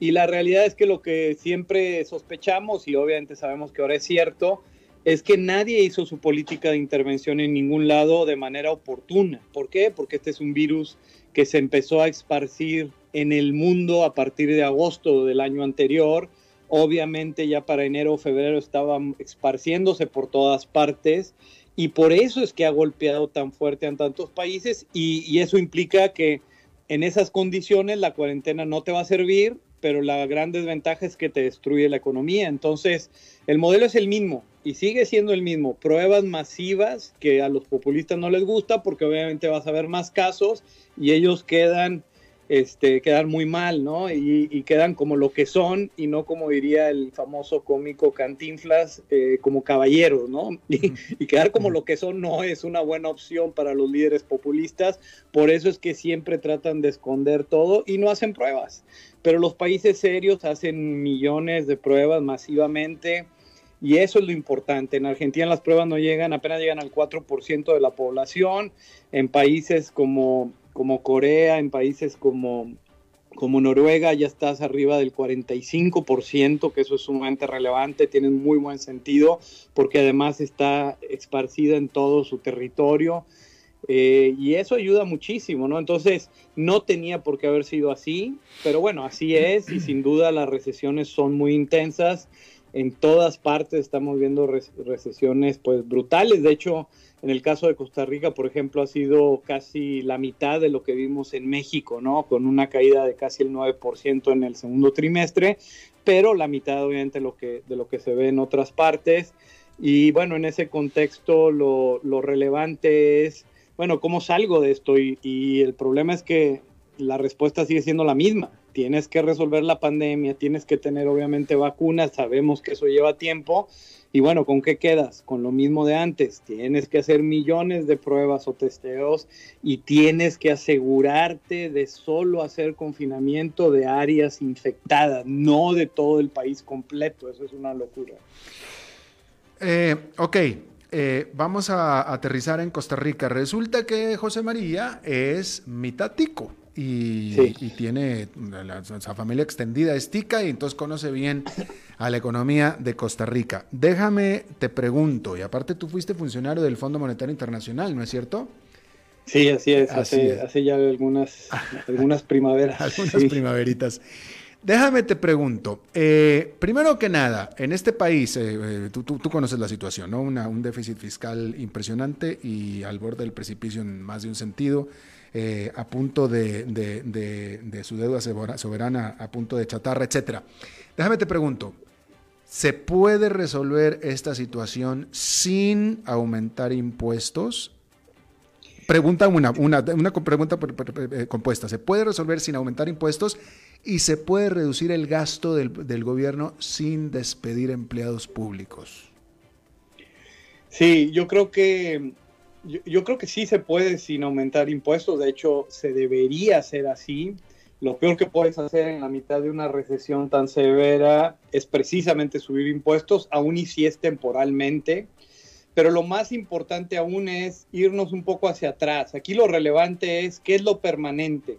S5: Y la realidad es que lo que siempre sospechamos, y obviamente sabemos que ahora es cierto, es que nadie hizo su política de intervención en ningún lado de manera oportuna. ¿Por qué? Porque este es un virus que se empezó a esparcir en el mundo a partir de agosto del año anterior. Obviamente ya para enero o febrero estaba esparciéndose por todas partes y por eso es que ha golpeado tan fuerte en tantos países y, y eso implica que en esas condiciones la cuarentena no te va a servir, pero la gran desventaja es que te destruye la economía. Entonces, el modelo es el mismo y sigue siendo el mismo. Pruebas masivas que a los populistas no les gusta porque obviamente vas a ver más casos y ellos quedan, este, quedan muy mal, ¿no? Y, quedan como lo que son y no como diría el famoso cómico Cantinflas, eh, como caballeros, ¿no? Y, y quedar como lo que son no es una buena opción para los líderes populistas. Por eso es que siempre tratan de esconder todo y no hacen pruebas. Pero los países serios hacen millones de pruebas masivamente y eso es lo importante. En Argentina las pruebas no llegan, apenas llegan al 4% de la población. En países como, como Corea, en países como, como Noruega ya estás arriba del 45%, que eso es sumamente relevante, tiene muy buen sentido, porque además está esparcida en todo su territorio. Eh, y eso ayuda muchísimo, ¿no? Entonces, no tenía por qué haber sido así, pero bueno, así es y sin duda las recesiones son muy intensas en todas partes estamos viendo recesiones pues brutales. De hecho, en el caso de Costa Rica, por ejemplo, ha sido casi la mitad de lo que vimos en México, ¿no? Con una caída de casi el 9% en el segundo trimestre, pero la mitad obviamente lo que, de lo que se ve en otras partes. Y bueno, en ese contexto lo, relevante es, bueno, ¿cómo salgo de esto? Y el problema es que la respuesta sigue siendo la misma tienes que resolver la pandemia, tienes que tener obviamente vacunas, sabemos que eso lleva tiempo. Y bueno, ¿con qué quedas? Con lo mismo de antes. Tienes que hacer millones de pruebas o testeos y tienes que asegurarte de solo hacer confinamiento de áreas infectadas, no de todo el país completo. Eso es una locura.
S1: Eh, ok, eh, vamos a aterrizar en Costa Rica. Resulta que José María es mitatico y, tiene la, familia extendida es tica y entonces conoce bien a la economía de Costa Rica. Déjame, te pregunto, y aparte tú fuiste funcionario del Fondo Monetario Internacional, ¿no es cierto?
S5: Sí, así es, hace, hace, ya algunas, algunas primaveras.
S1: algunas primaveritas. Déjame te pregunto, eh, primero que nada, en este país, eh, eh, tú, tú, conoces la situación, ¿no? un déficit fiscal impresionante y al borde del precipicio en más de un sentido eh, a punto de, de, su deuda soberana, a punto de chatarra, etcétera. Déjame te pregunto, ¿se puede resolver esta situación sin aumentar impuestos? Pregunta una, una, una pregunta eh, compuesta. ¿Se puede resolver sin aumentar impuestos y se puede reducir el gasto del, del gobierno sin despedir empleados públicos?
S5: Sí, yo creo que yo, creo que sí se puede sin aumentar impuestos, de hecho se debería hacer así. Lo peor que puedes hacer en la mitad de una recesión tan severa es precisamente subir impuestos, aun y si es temporalmente. Pero lo más importante aún es irnos un poco hacia atrás. Aquí lo relevante es qué es lo permanente.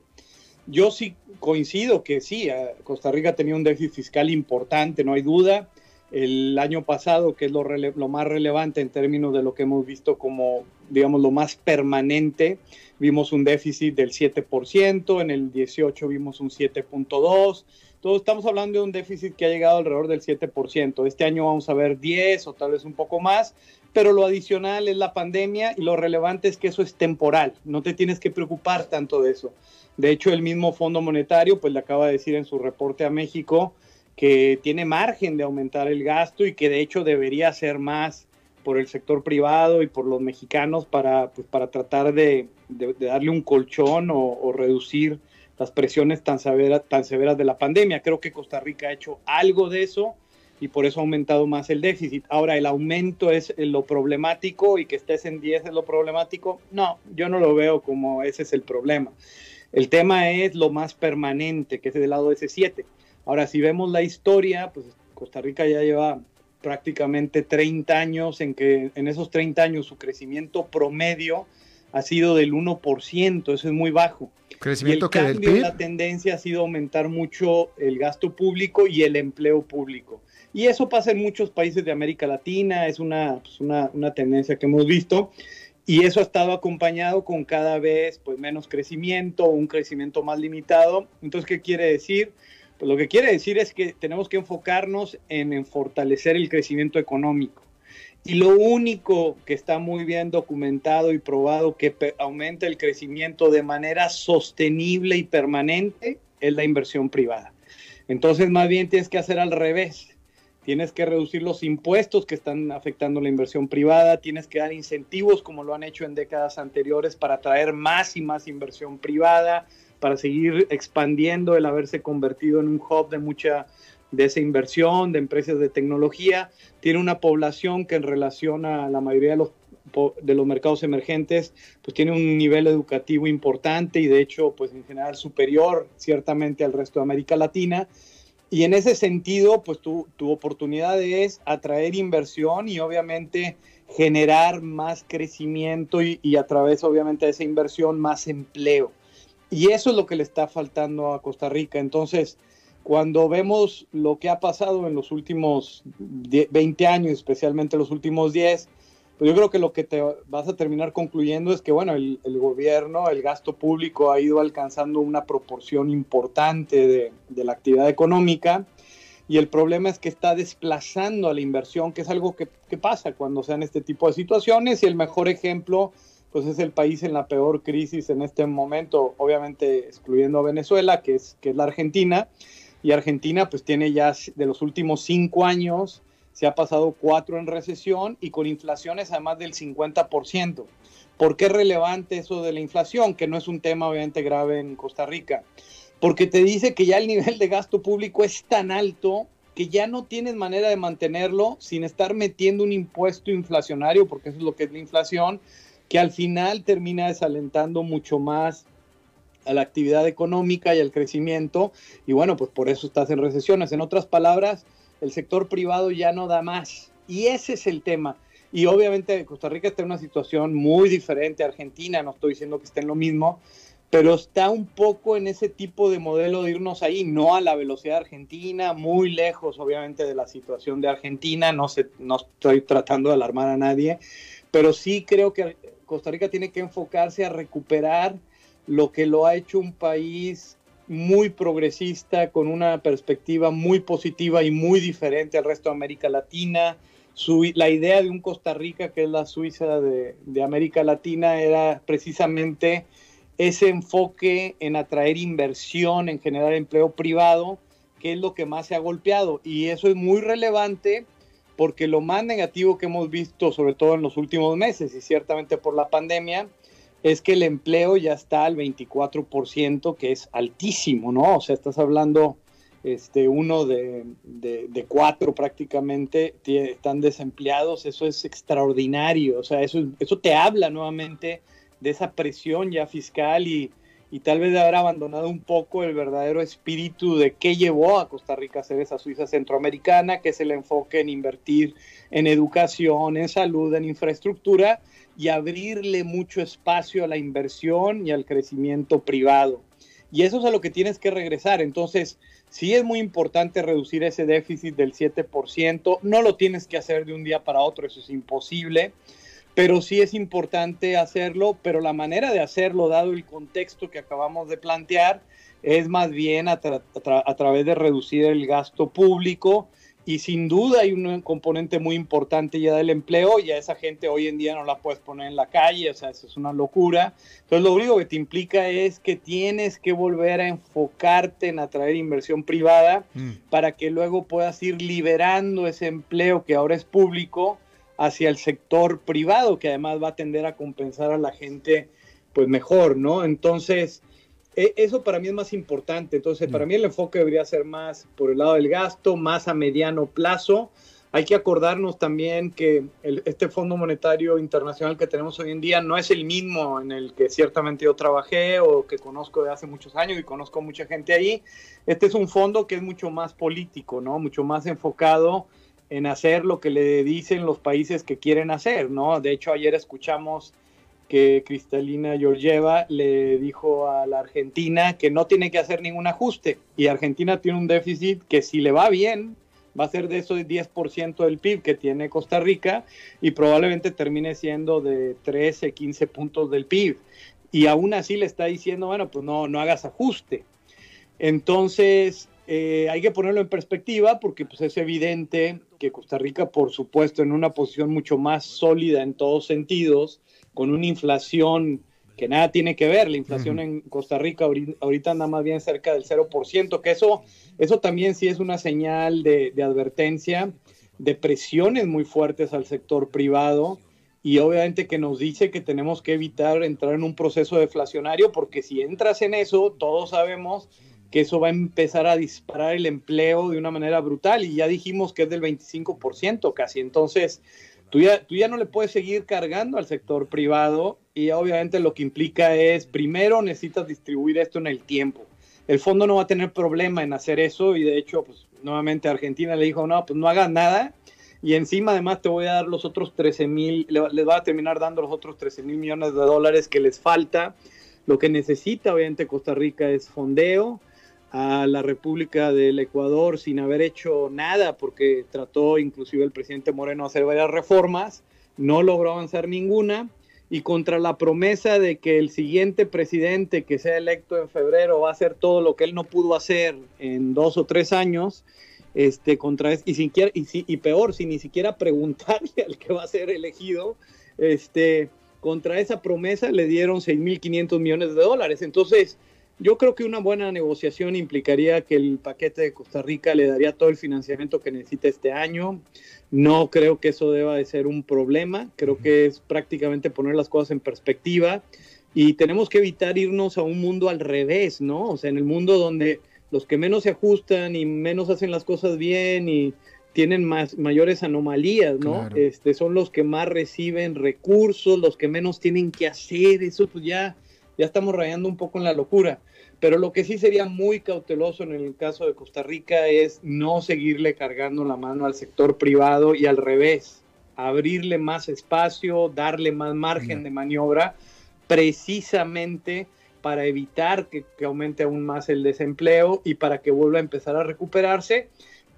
S5: Yo sí coincido que sí, Costa Rica tenía un déficit fiscal importante, no hay duda, el año pasado, que es lo, lo, más relevante en términos de lo que hemos visto como, digamos, lo más permanente, vimos un déficit del 7%, en el 18 vimos un 7.2%, entonces estamos hablando de un déficit que ha llegado alrededor del 7%. Este año vamos a ver 10 o tal vez un poco más, pero lo adicional es la pandemia y lo relevante es que eso es temporal, no te tienes que preocupar tanto de eso. De hecho, el mismo Fondo Monetario pues le acaba de decir en su reporte a México que tiene margen de aumentar el gasto y que de hecho debería ser más por el sector privado y por los mexicanos para, pues, para tratar de, darle un colchón o, reducir las presiones tan, severas, tan severas de la pandemia. Creo que Costa Rica ha hecho algo de eso y por eso ha aumentado más el déficit. Ahora, el aumento es lo problemático y que estés en 10 es lo problemático. No, yo no lo veo como ese es el problema. El tema es lo más permanente, que es del lado de ese 7. Ahora, si vemos la historia, pues Costa Rica ya lleva prácticamente 30 años en que en esos 30 años su crecimiento promedio ha sido del 1%, eso es muy bajo.
S1: Crecimiento
S5: y el cambio, la tendencia ha sido aumentar mucho el gasto público y el empleo público. Y eso pasa en muchos países de América Latina, es una, pues una, una, tendencia que hemos visto. Y eso ha estado acompañado con cada vez pues, menos crecimiento, un crecimiento más limitado. Entonces, ¿qué quiere decir? Lo que quiere decir es que tenemos que enfocarnos en, en fortalecer el crecimiento económico. Y lo único que está muy bien documentado y probado que aumenta el crecimiento de manera sostenible y permanente es la inversión privada. Entonces, más bien tienes que hacer al revés. Tienes que reducir los impuestos que están afectando la inversión privada, tienes que dar incentivos como lo han hecho en décadas anteriores para atraer más y más inversión privada, para seguir expandiendo el haberse convertido en un hub de mucha de esa inversión, de empresas de tecnología. Tiene una población que en relación a la mayoría de los, de los mercados emergentes, pues tiene un nivel educativo importante y de hecho, pues en general superior ciertamente al resto de América Latina. Y en ese sentido, pues tu, tu oportunidad es atraer inversión y obviamente generar más crecimiento y, y a través obviamente de esa inversión más empleo. Y eso es lo que le está faltando a Costa Rica. Entonces, cuando vemos lo que ha pasado en los últimos 20 años, especialmente los últimos 10, pues yo creo que lo que te vas a terminar concluyendo es que, bueno, el, gobierno, el gasto público ha ido alcanzando una proporción importante de, la actividad económica y el problema es que está desplazando a la inversión, que es algo que, que pasa cuando se dan este tipo de situaciones y el mejor ejemplo pues es el país en la peor crisis en este momento, obviamente excluyendo a Venezuela, que es, que es la Argentina, y Argentina pues tiene ya de los últimos cinco años, se ha pasado cuatro en recesión y con inflaciones a más del 50%. ¿Por qué es relevante eso de la inflación? Que no es un tema obviamente grave en Costa Rica. Porque te dice que ya el nivel de gasto público es tan alto que ya no tienes manera de mantenerlo sin estar metiendo un impuesto inflacionario, porque eso es lo que es la inflación, que al final termina desalentando mucho más a la actividad económica y al crecimiento, y bueno, pues por eso estás en recesiones. En otras palabras, el sector privado ya no da más, y ese es el tema. Y obviamente Costa Rica está en una situación muy diferente a Argentina, no estoy diciendo que esté en lo mismo, pero está un poco en ese tipo de modelo de irnos ahí, no a la velocidad argentina, muy lejos obviamente de la situación de Argentina, no, sé, no estoy tratando de alarmar a nadie, pero sí creo que Costa Rica tiene que enfocarse a recuperar lo que lo ha hecho un país muy progresista, con una perspectiva muy positiva y muy diferente al resto de América Latina. la idea de un Costa Rica, que es la Suiza de, de América Latina, era precisamente ese enfoque en atraer inversión, en generar empleo privado, que es lo que más se ha golpeado. Y eso es muy relevante porque lo más negativo que hemos visto, sobre todo en los últimos meses y ciertamente por la pandemia, es que el empleo ya está al 24%, que es altísimo, ¿no? O sea, estás hablando, este, uno de, de, cuatro prácticamente están desempleados, eso es extraordinario, o sea, eso, eso te habla nuevamente de esa presión ya fiscal y, y tal vez de haber abandonado un poco el verdadero espíritu de qué llevó a Costa Rica a ser esa Suiza centroamericana, que es el enfoque en invertir en educación, en salud, en infraestructura y abrirle mucho espacio a la inversión y al crecimiento privado. Y eso es a lo que tienes que regresar. Entonces, sí es muy importante reducir ese déficit del 7%. No lo tienes que hacer de un día para otro, eso es imposible. Pero sí es importante hacerlo, pero la manera de hacerlo, dado el contexto que acabamos de plantear, es más bien a, a través de reducir el gasto público y sin duda hay un componente muy importante ya del empleo y a esa gente hoy en día no la puedes poner en la calle, o sea, eso es una locura. Entonces lo único que te implica es que tienes que volver a enfocarte en atraer inversión privada mm. para que luego puedas ir liberando ese empleo que ahora es público hacia el sector privado, que además va a tender a compensar a la gente pues mejor, ¿no? Entonces, e, eso para mí es más importante. Entonces, para mm. mí el enfoque debería ser más por el lado del gasto, más a mediano plazo. Hay que acordarnos también que este Fondo Monetario Internacional que tenemos hoy en día no es el mismo en el que ciertamente yo trabajé o que conozco de hace muchos años y conozco mucha gente ahí. Este es un fondo que es mucho más político, ¿no? Mucho más enfocado en hacer lo que le dicen los países que quieren hacer, ¿no? De hecho, ayer escuchamos que Cristalina Georgieva le dijo a la Argentina que no tiene que hacer ningún ajuste y Argentina tiene un déficit que si le va bien va a ser de esos 10% del PIB que tiene Costa Rica y probablemente termine siendo de 13, 15 puntos del PIB. Y aún así le está diciendo, bueno, pues no, no hagas ajuste. Entonces, eh, hay que ponerlo en perspectiva porque pues, es evidente que Costa Rica, por supuesto, en una posición mucho más sólida en todos sentidos, con una inflación que nada tiene que ver, la inflación en Costa Rica ahorita, anda más bien cerca del 0%, que eso, eso también sí es una señal de, de advertencia, de presiones muy fuertes al sector privado y obviamente que nos dice que tenemos que evitar entrar en un proceso deflacionario porque si entras en eso, todos sabemos que eso va a empezar a disparar el empleo de una manera brutal y ya dijimos que es del 25% casi, entonces tú ya, tú ya no le puedes seguir cargando al sector privado y obviamente lo que implica es, primero necesitas distribuir esto en el tiempo. El fondo no va a tener problema en hacer eso y de hecho, pues nuevamente Argentina le dijo, no, pues no hagas nada y encima además te voy a dar los otros 13 mil, les va a terminar dando los otros 13 mil millones de dólares que les falta. Lo que necesita obviamente Costa Rica es fondeo a la República del Ecuador sin haber hecho nada, porque trató inclusive el presidente Moreno hacer varias reformas, no logró avanzar ninguna, y contra la promesa de que el siguiente presidente que sea electo en febrero va a hacer todo lo que él no pudo hacer en dos o tres años, este, contra y, siquiera, y, y peor, sin ni siquiera preguntarle al que va a ser elegido, este, contra esa promesa le dieron 6.500 millones de dólares. Entonces, yo creo que una buena negociación implicaría que el paquete de Costa Rica le daría todo el financiamiento que necesita este año. No creo que eso deba de ser un problema. Creo que es prácticamente poner las cosas en perspectiva y tenemos que evitar irnos a un mundo al revés, ¿no? O sea, en el mundo donde los que menos se ajustan y menos hacen las cosas bien y tienen más, mayores anomalías, ¿no? Este, son los que más reciben recursos, los que menos tienen que hacer, eso pues ya, ya estamos rayando un poco en la locura. Pero lo que sí sería muy cauteloso en el caso de Costa Rica es no seguirle cargando la mano al sector privado y al revés, abrirle más espacio, darle más margen de maniobra, precisamente para evitar que, que, aumente aún más el desempleo y para que vuelva a empezar a recuperarse,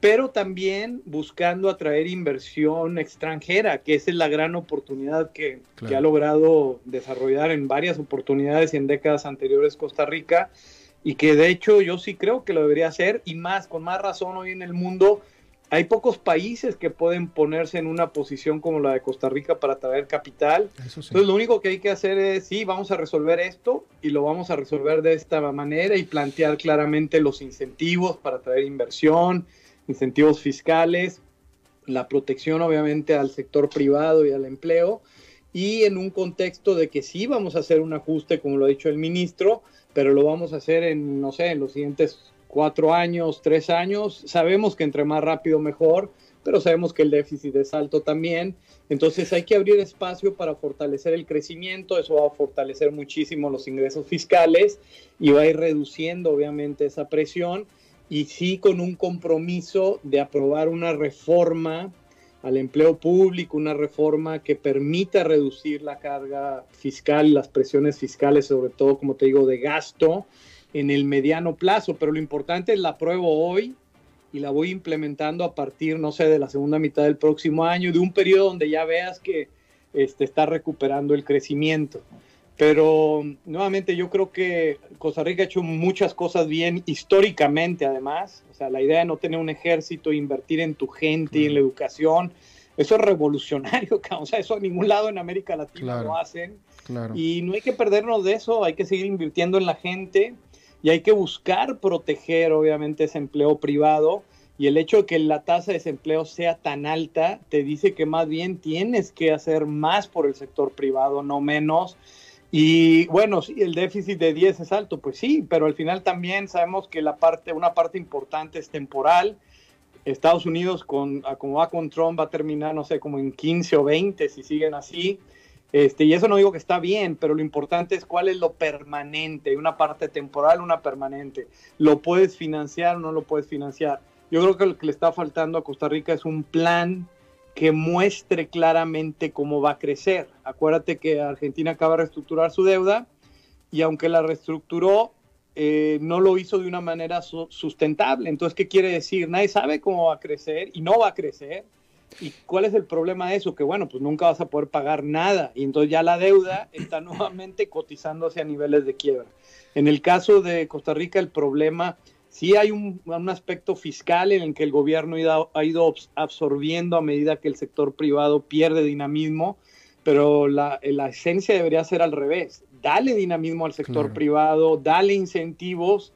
S5: pero también buscando atraer inversión extranjera, que esa es la gran oportunidad que, que, ha logrado desarrollar en varias oportunidades y en décadas anteriores Costa Rica, y que de hecho yo sí creo que lo debería hacer, y más, con más razón hoy en el mundo, hay pocos países que pueden ponerse en una posición como la de Costa Rica para traer capital. Entonces lo único que hay que hacer es, sí, vamos a resolver esto y lo vamos a resolver de esta manera y plantear claramente los incentivos para traer inversión, incentivos fiscales, la protección obviamente al sector privado y al empleo, y en un contexto de que sí vamos a hacer un ajuste, como lo ha dicho el ministro, pero lo vamos a hacer en, no sé, en los siguientes cuatro años, tres años. Sabemos que entre más rápido mejor, pero sabemos que el déficit es alto también. Entonces hay que abrir espacio para fortalecer el crecimiento, eso va a fortalecer muchísimo los ingresos fiscales y va a ir reduciendo obviamente esa presión y sí con un compromiso de aprobar una reforma al empleo público, una reforma que permita reducir la carga fiscal, las presiones fiscales, sobre todo, como te digo, de gasto, en el mediano plazo, pero lo importante es la pruebo hoy y la voy implementando a partir, no sé, de la segunda mitad del próximo año, de un periodo donde ya veas que este, está recuperando el crecimiento. Pero nuevamente yo creo que Costa Rica ha hecho muchas cosas bien históricamente además. O sea, la idea de no tener un ejército, invertir en tu gente y en la educación, eso es revolucionario. O sea, eso a ningún lado en América Latina lo hacen. Y no hay que perdernos de eso, hay que seguir invirtiendo en la gente y hay que buscar proteger obviamente ese empleo privado y el hecho de que la tasa de desempleo sea tan alta te dice que más bien tienes que hacer más por el sector privado, no menos. Y bueno, sí, el déficit de 10 es alto, pues sí, pero al final también sabemos que la parte, una parte importante es temporal. Estados Unidos, con, como va con Trump, va a terminar, no sé, como en 15 o 20 si siguen así. Este, y eso no digo que está bien, pero lo importante es cuál es lo permanente, una parte temporal, una permanente. ¿Lo puedes financiar o no lo puedes financiar? Yo creo que lo que le está faltando a Costa Rica es un plan que muestre claramente cómo va a crecer. Acuérdate que Argentina acaba de reestructurar su deuda y aunque la reestructuró, eh, no lo hizo de una manera sustentable. Entonces, ¿qué quiere decir? Nadie sabe cómo va a crecer y no va a crecer ¿Y cuál es el problema de eso? Que bueno, pues nunca vas a poder pagar nada y entonces ya la deuda está nuevamente cotizándose a niveles de quiebra. En el caso de Costa Rica, el problema, sí hay un, aspecto fiscal en el que el gobierno ha ido, absorbiendo a medida que el sector privado pierde dinamismo, pero la, esencia debería ser al revés. Dale dinamismo al sector privado, dale incentivos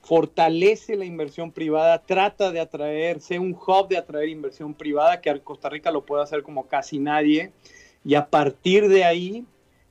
S5: fortalece la inversión privada, trata de atraer, sea un hub de atraer inversión privada, que Costa Rica lo puede hacer como casi nadie, y a partir de ahí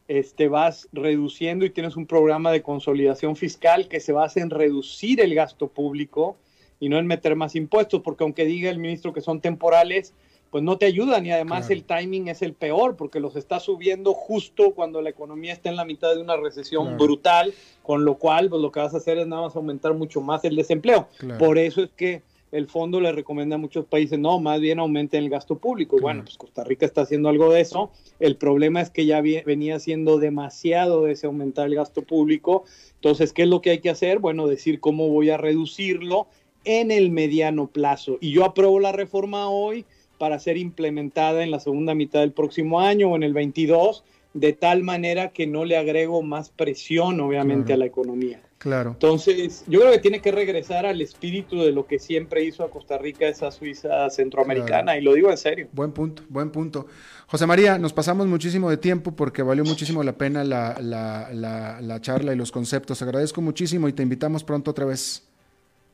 S5: este, vas reduciendo y tienes un programa de consolidación fiscal que se basa en reducir el gasto público y no en meter más impuestos, porque aunque diga el ministro que son temporales, pues no te ayudan y además el timing es el peor porque los está subiendo justo cuando la economía está en la mitad de una recesión brutal, con lo cual pues lo que vas a hacer es nada más aumentar mucho más el desempleo. Por eso es que el fondo le recomienda a muchos países, no, más bien aumenten el gasto público. Y bueno, pues Costa Rica está haciendo algo de eso. El problema es que ya venía haciendo demasiado de ese aumentar el gasto público. Entonces, ¿qué es lo que hay que hacer? Bueno, decir cómo voy a reducirlo en el mediano plazo. Y yo apruebo la reforma hoy para ser implementada en la segunda mitad del próximo año o en el 22, de tal manera que no le agrego más presión, obviamente, a la economía.
S1: Claro.
S5: Entonces, yo creo que tiene que regresar al espíritu de lo que siempre hizo a Costa Rica esa Suiza centroamericana, y lo digo en serio.
S1: Buen punto, buen punto. José María, nos pasamos muchísimo de tiempo porque valió muchísimo la pena la, la, la charla y los conceptos. Agradezco muchísimo y te invitamos pronto otra vez.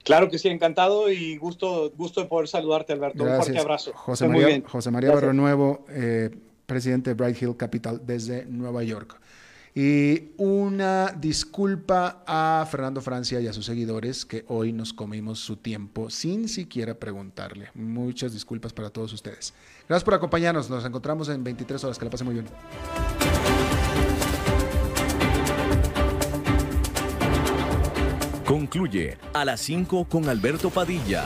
S5: Claro que sí, encantado y gusto, gusto de poder saludarte, Alberto. Un fuerte abrazo.
S1: José María, José María eh, presidente de Bright Hill Capital desde Nueva York. Y una disculpa a Fernando Francia y a sus seguidores que hoy nos comimos su tiempo sin siquiera preguntarle. Muchas disculpas para todos ustedes. Gracias por acompañarnos. Nos encontramos en 23 horas. Que la pase muy bien.
S2: Concluye a las 5 con Alberto Padilla.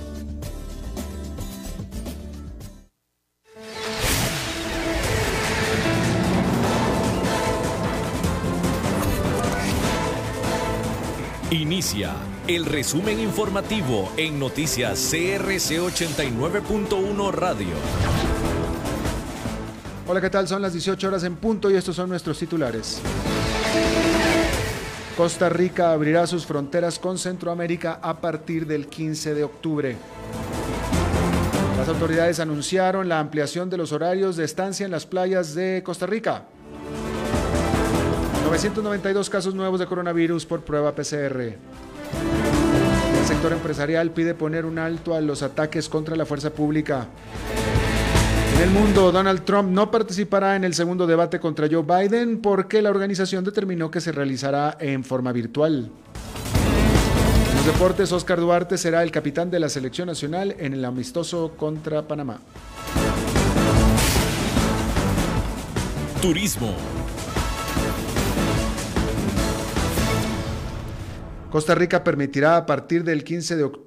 S2: Inicia el resumen informativo en noticias CRC 89.1 Radio.
S1: Hola, ¿qué tal? Son las 18 horas en punto y estos son nuestros titulares. Costa Rica abrirá sus fronteras con Centroamérica a partir del 15 de octubre. Las autoridades anunciaron la ampliación de los horarios de estancia en las playas de Costa Rica. 992 casos nuevos de coronavirus por prueba PCR. El sector empresarial pide poner un alto a los ataques contra la fuerza pública. En el mundo, Donald Trump no participará en el segundo debate contra Joe Biden porque la organización determinó que se realizará en forma virtual. En los deportes, Oscar Duarte será el capitán de la selección nacional en el amistoso contra Panamá.
S2: Turismo.
S1: Costa Rica permitirá a partir del 15 de octubre